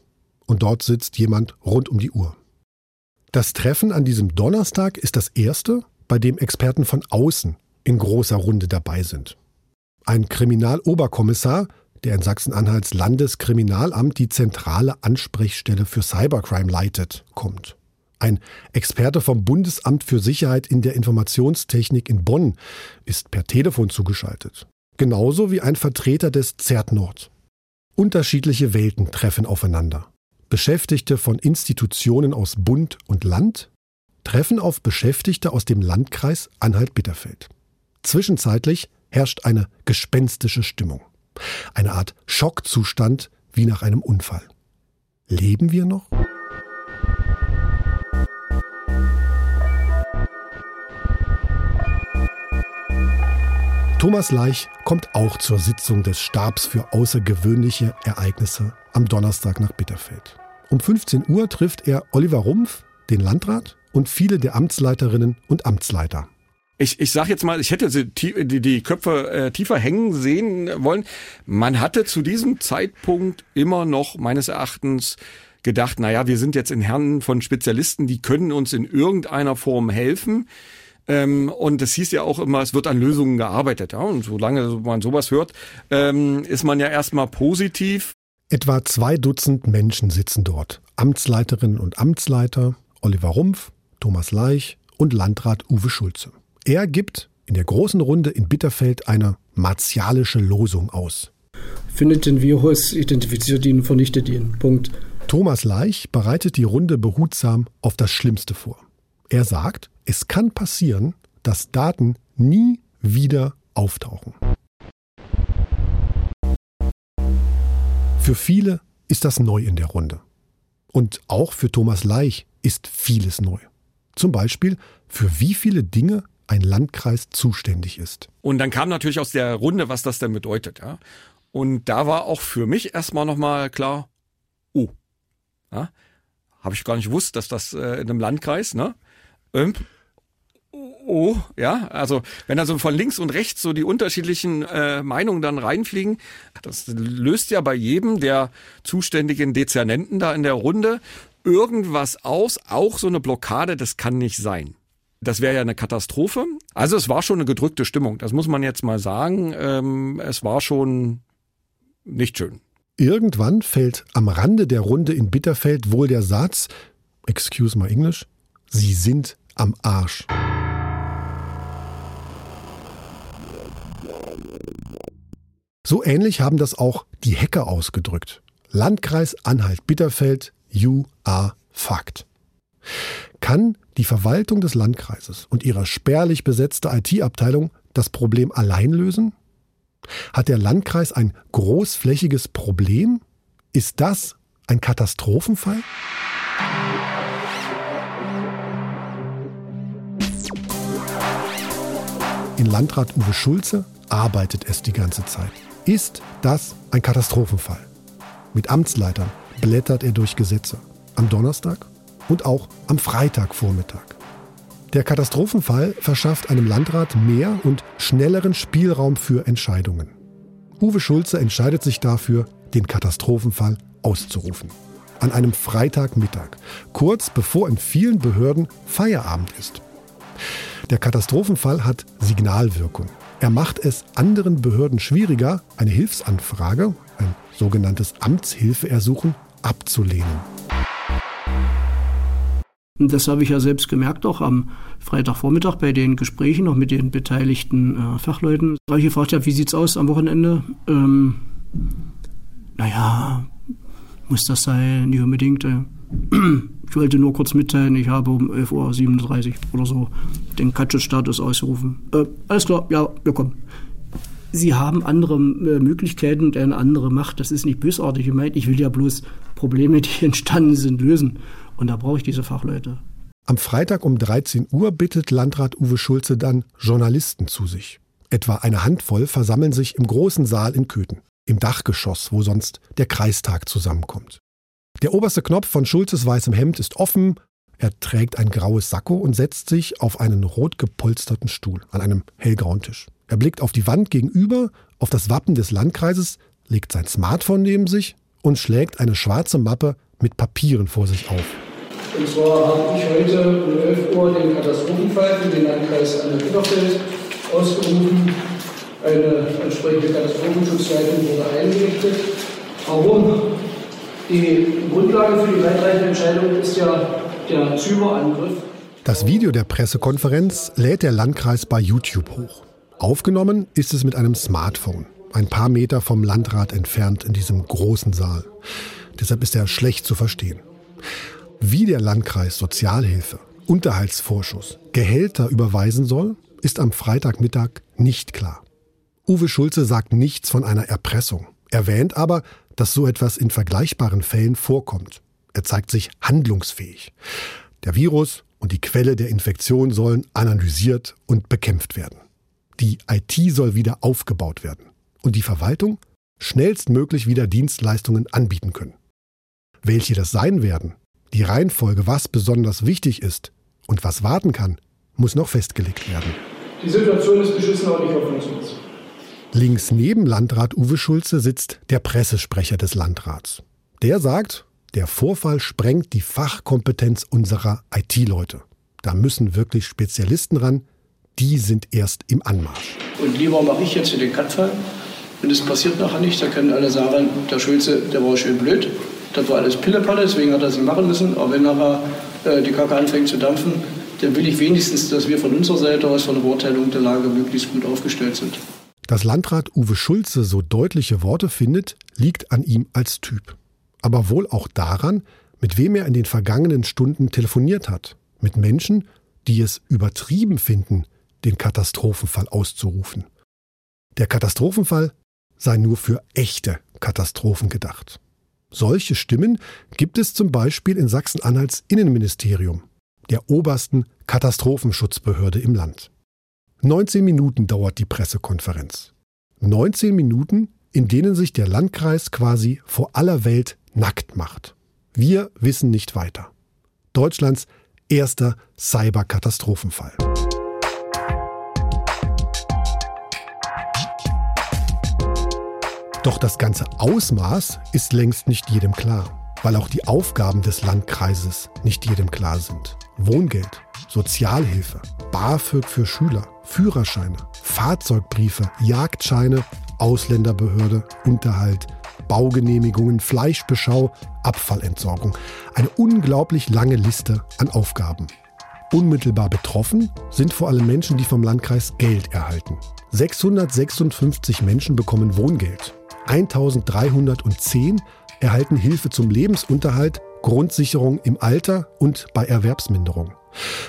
und dort sitzt jemand rund um die Uhr. Das Treffen an diesem Donnerstag ist das erste, bei dem Experten von außen in großer Runde dabei sind. Ein Kriminaloberkommissar, der in Sachsen-Anhalts Landeskriminalamt die zentrale Ansprechstelle für Cybercrime leitet, kommt. Ein Experte vom Bundesamt für Sicherheit in der Informationstechnik in Bonn ist per Telefon zugeschaltet. Genauso wie ein Vertreter des ZERT Nord. Unterschiedliche Welten treffen aufeinander. Beschäftigte von Institutionen aus Bund und Land treffen auf Beschäftigte aus dem Landkreis Anhalt-Bitterfeld. Zwischenzeitlich herrscht eine gespenstische Stimmung. Eine Art Schockzustand wie nach einem Unfall. Leben wir noch? Thomas Leich kommt auch zur Sitzung des Stabs für außergewöhnliche Ereignisse am Donnerstag nach Bitterfeld. Um 15 Uhr trifft er Oliver Rumpf, den Landrat, und viele der Amtsleiterinnen und Amtsleiter. Ich, ich sage jetzt mal, ich hätte die, die, die Köpfe äh, tiefer hängen sehen wollen. Man hatte zu diesem Zeitpunkt immer noch meines Erachtens gedacht, naja, wir sind jetzt in Herren von Spezialisten, die können uns in irgendeiner Form helfen. Ähm, und es hieß ja auch immer, es wird an Lösungen gearbeitet. Ja? Und solange man sowas hört, ähm, ist man ja erstmal positiv. Etwa zwei Dutzend Menschen sitzen dort. Amtsleiterinnen und Amtsleiter, Oliver Rumpf, Thomas Leich und Landrat Uwe Schulze. Er gibt in der großen Runde in Bitterfeld eine martialische Losung aus. Findet den Virus, identifiziert ihn, vernichtet ihn. Punkt. Thomas Leich bereitet die Runde behutsam auf das Schlimmste vor. Er sagt, es kann passieren, dass Daten nie wieder auftauchen. Für viele ist das neu in der Runde. Und auch für Thomas Leich ist vieles neu. Zum Beispiel, für wie viele Dinge ein Landkreis zuständig ist. Und dann kam natürlich aus der Runde, was das denn bedeutet. Ja? Und da war auch für mich erstmal nochmal klar, oh, ja? habe ich gar nicht gewusst, dass das äh, in einem Landkreis, ne? Ähm, oh, ja, also wenn da so von links und rechts so die unterschiedlichen äh, Meinungen dann reinfliegen, das löst ja bei jedem der zuständigen Dezernenten da in der Runde irgendwas aus, auch so eine Blockade, das kann nicht sein. Das wäre ja eine Katastrophe. Also es war schon eine gedrückte Stimmung, das muss man jetzt mal sagen. Ähm, es war schon nicht schön. Irgendwann fällt am Rande der Runde in Bitterfeld wohl der Satz, excuse my English, Sie sind am Arsch. So ähnlich haben das auch die Hacker ausgedrückt. Landkreis Anhalt-Bitterfeld, you are fucked. Kann die Verwaltung des Landkreises und ihre spärlich besetzte IT-Abteilung das Problem allein lösen? Hat der Landkreis ein großflächiges Problem? Ist das ein Katastrophenfall? In Landrat Uwe Schulze arbeitet es die ganze Zeit. Ist das ein Katastrophenfall? Mit Amtsleitern blättert er durch Gesetze. Am Donnerstag und auch am Freitagvormittag. Der Katastrophenfall verschafft einem Landrat mehr und schnelleren Spielraum für Entscheidungen. Uwe Schulze entscheidet sich dafür, den Katastrophenfall auszurufen. An einem Freitagmittag, kurz bevor in vielen Behörden Feierabend ist. Der Katastrophenfall hat Signalwirkung. Er macht es anderen Behörden schwieriger, eine Hilfsanfrage, ein sogenanntes Amtshilfeersuchen, abzulehnen. Das habe ich ja selbst gemerkt, auch am Freitagvormittag bei den Gesprächen noch mit den beteiligten äh, Fachleuten. Weil ich gefragt habe, wie es aus am Wochenende? Ähm, naja, muss das sein? Nicht unbedingt. Äh, ich wollte nur kurz mitteilen, ich habe um 11.37 Uhr oder so den Katschus-Status ausgerufen. Äh, alles klar, ja, wir kommen. Sie haben andere äh, Möglichkeiten und eine andere Macht. Das ist nicht bösartig gemeint. Ich will ja bloß Probleme, die entstanden sind, lösen. Und da brauche ich diese Fachleute. Am Freitag um 13 Uhr bittet Landrat Uwe Schulze dann Journalisten zu sich. Etwa eine Handvoll versammeln sich im großen Saal in Köthen, im Dachgeschoss, wo sonst der Kreistag zusammenkommt. Der oberste Knopf von Schulzes weißem Hemd ist offen. Er trägt ein graues Sakko und setzt sich auf einen rot gepolsterten Stuhl an einem hellgrauen Tisch. Er blickt auf die Wand gegenüber, auf das Wappen des Landkreises, legt sein Smartphone neben sich und schlägt eine schwarze Mappe mit Papieren vor sich auf. Und zwar habe ich heute um 11 Uhr den Katastrophenfall für den Landkreis Anne-Bitterfeld ausgerufen. Eine entsprechende Katastrophenschutzleitung wurde eingerichtet. Warum? Die Grundlage für die weitreichende Entscheidung ist ja der Cyberangriff. Das Video der Pressekonferenz lädt der Landkreis bei YouTube hoch. Aufgenommen ist es mit einem Smartphone, ein paar Meter vom Landrat entfernt in diesem großen Saal. Deshalb ist er schlecht zu verstehen. Wie der Landkreis Sozialhilfe, Unterhaltsvorschuss, Gehälter überweisen soll, ist am Freitagmittag nicht klar. Uwe Schulze sagt nichts von einer Erpressung, erwähnt aber, dass so etwas in vergleichbaren Fällen vorkommt. Er zeigt sich handlungsfähig. Der Virus und die Quelle der Infektion sollen analysiert und bekämpft werden. Die IT soll wieder aufgebaut werden und die Verwaltung schnellstmöglich wieder Dienstleistungen anbieten können. Welche das sein werden, die Reihenfolge, was besonders wichtig ist und was warten kann, muss noch festgelegt werden. Die Situation ist beschissen, aber nicht hoffnungslos. Links neben Landrat Uwe Schulze sitzt der Pressesprecher des Landrats. Der sagt, der Vorfall sprengt die Fachkompetenz unserer IT-Leute. Da müssen wirklich Spezialisten ran, die sind erst im Anmarsch. Und lieber mache ich jetzt hier den Cut-Fall. Und es passiert nachher nicht. Da können alle sagen, der Schulze, der war schön blöd. Das war alles Pillepalle, deswegen hat er es nicht machen müssen. Aber wenn nachher äh, die Kacke anfängt zu dampfen, dann will ich wenigstens, dass wir von unserer Seite aus von der Beurteilung der Lage möglichst gut aufgestellt sind. Dass Landrat Uwe Schulze so deutliche Worte findet, liegt an ihm als Typ. Aber wohl auch daran, mit wem er in den vergangenen Stunden telefoniert hat. Mit Menschen, die es übertrieben finden, den Katastrophenfall auszurufen. Der Katastrophenfall sei nur für echte Katastrophen gedacht. Solche Stimmen gibt es zum Beispiel in Sachsen-Anhalts Innenministerium, der obersten Katastrophenschutzbehörde im Land. 19 Minuten dauert die Pressekonferenz. 19 Minuten, in denen sich der Landkreis quasi vor aller Welt nackt macht. Wir wissen nicht weiter. Deutschlands erster Cyberkatastrophenfall. Doch das ganze Ausmaß ist längst nicht jedem klar, weil auch die Aufgaben des Landkreises nicht jedem klar sind. Wohngeld, Sozialhilfe, BAföG für Schüler, Führerscheine, Fahrzeugbriefe, Jagdscheine, Ausländerbehörde, Unterhalt, Baugenehmigungen, Fleischbeschau, Abfallentsorgung. Eine unglaublich lange Liste an Aufgaben. Unmittelbar betroffen sind vor allem Menschen, die vom Landkreis Geld erhalten. 656 Menschen bekommen Wohngeld. 1310 erhalten Hilfe zum Lebensunterhalt, Grundsicherung im Alter und bei Erwerbsminderung.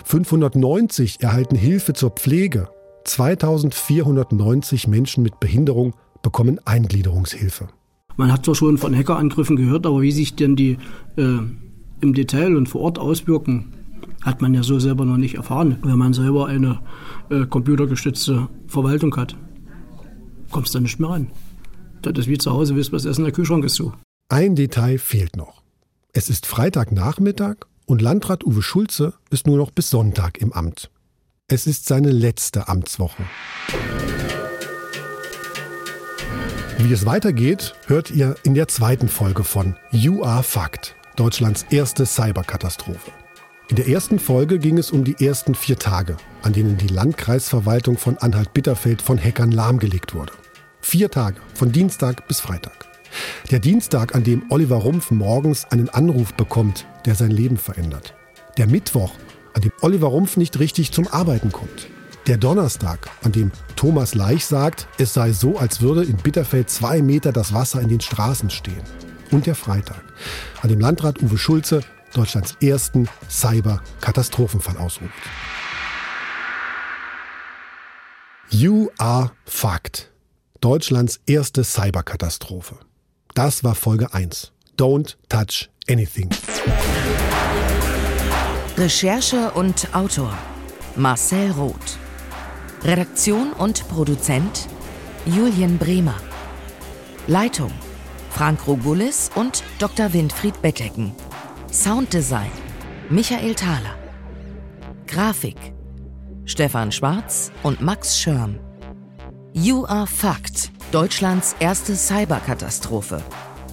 590 erhalten Hilfe zur Pflege. 2490 Menschen mit Behinderung bekommen Eingliederungshilfe. Man hat zwar schon von Hackerangriffen gehört, aber wie sich denn die äh, im Detail und vor Ort auswirken, hat man ja so selber noch nicht erfahren. Wenn man selber eine äh, computergestützte Verwaltung hat, kommst du nicht mehr ran. Das ist wie zu Hause, wisst was essen, der Kühlschrank ist zu. Ein Detail fehlt noch. Es ist Freitagnachmittag und Landrat Uwe Schulze ist nur noch bis Sonntag im Amt. Es ist seine letzte Amtswoche. Wie es weitergeht, hört ihr in der zweiten Folge von You Are Fact, Deutschlands erste Cyberkatastrophe. In der ersten Folge ging es um die ersten vier Tage, an denen die Landkreisverwaltung von Anhalt-Bitterfeld von Hackern lahmgelegt wurde. Vier Tage, von Dienstag bis Freitag. Der Dienstag, an dem Oliver Rumpf morgens einen Anruf bekommt, der sein Leben verändert. Der Mittwoch, an dem Oliver Rumpf nicht richtig zum Arbeiten kommt. Der Donnerstag, an dem Thomas Leich sagt, es sei so, als würde in Bitterfeld zwei Meter das Wasser in den Straßen stehen. Und der Freitag, an dem Landrat Uwe Schulze Deutschlands ersten Cyber-Katastrophenfall ausruft. You are fucked. Deutschlands erste Cyberkatastrophe. Das war Folge 1. Don't touch anything. Recherche und Autor Marcel Roth. Redaktion und Produzent Julian Bremer. Leitung Frank Rogulis und Dr. Winfried Bettecken. Sounddesign Michael Thaler. Grafik Stefan Schwarz und Max Schirm. You Are Fucked, Deutschlands erste Cyberkatastrophe.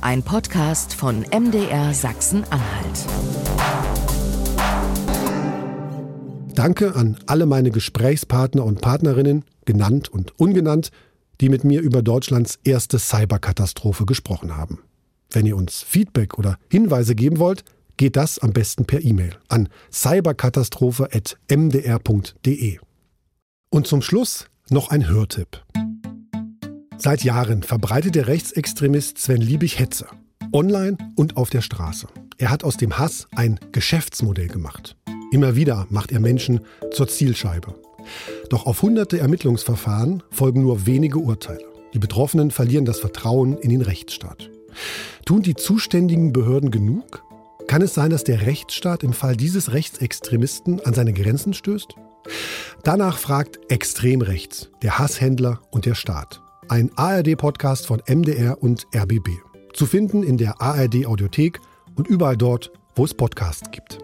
ein Podcast von MDR Sachsen-Anhalt. Danke an alle meine Gesprächspartner und Partnerinnen, genannt und ungenannt, die mit mir über Deutschlands erste Cyberkatastrophe gesprochen haben. Wenn ihr uns Feedback oder Hinweise geben wollt, geht das am besten per E-Mail an cyberkatastrophe.mdr.de. Und zum Schluss noch ein Hörtipp. Seit Jahren verbreitet der Rechtsextremist Sven Liebig Hetze. Online und auf der Straße. Er hat aus dem Hass ein Geschäftsmodell gemacht. Immer wieder macht er Menschen zur Zielscheibe. Doch auf hunderte Ermittlungsverfahren folgen nur wenige Urteile. Die Betroffenen verlieren das Vertrauen in den Rechtsstaat. Tun die zuständigen Behörden genug? Kann es sein, dass der Rechtsstaat im Fall dieses Rechtsextremisten an seine Grenzen stößt? Danach fragt Extremrechts, der Hasshändler und der Staat. Ein ARD-Podcast von MDR und RBB. Zu finden in der ARD-Audiothek und überall dort, wo es Podcasts gibt.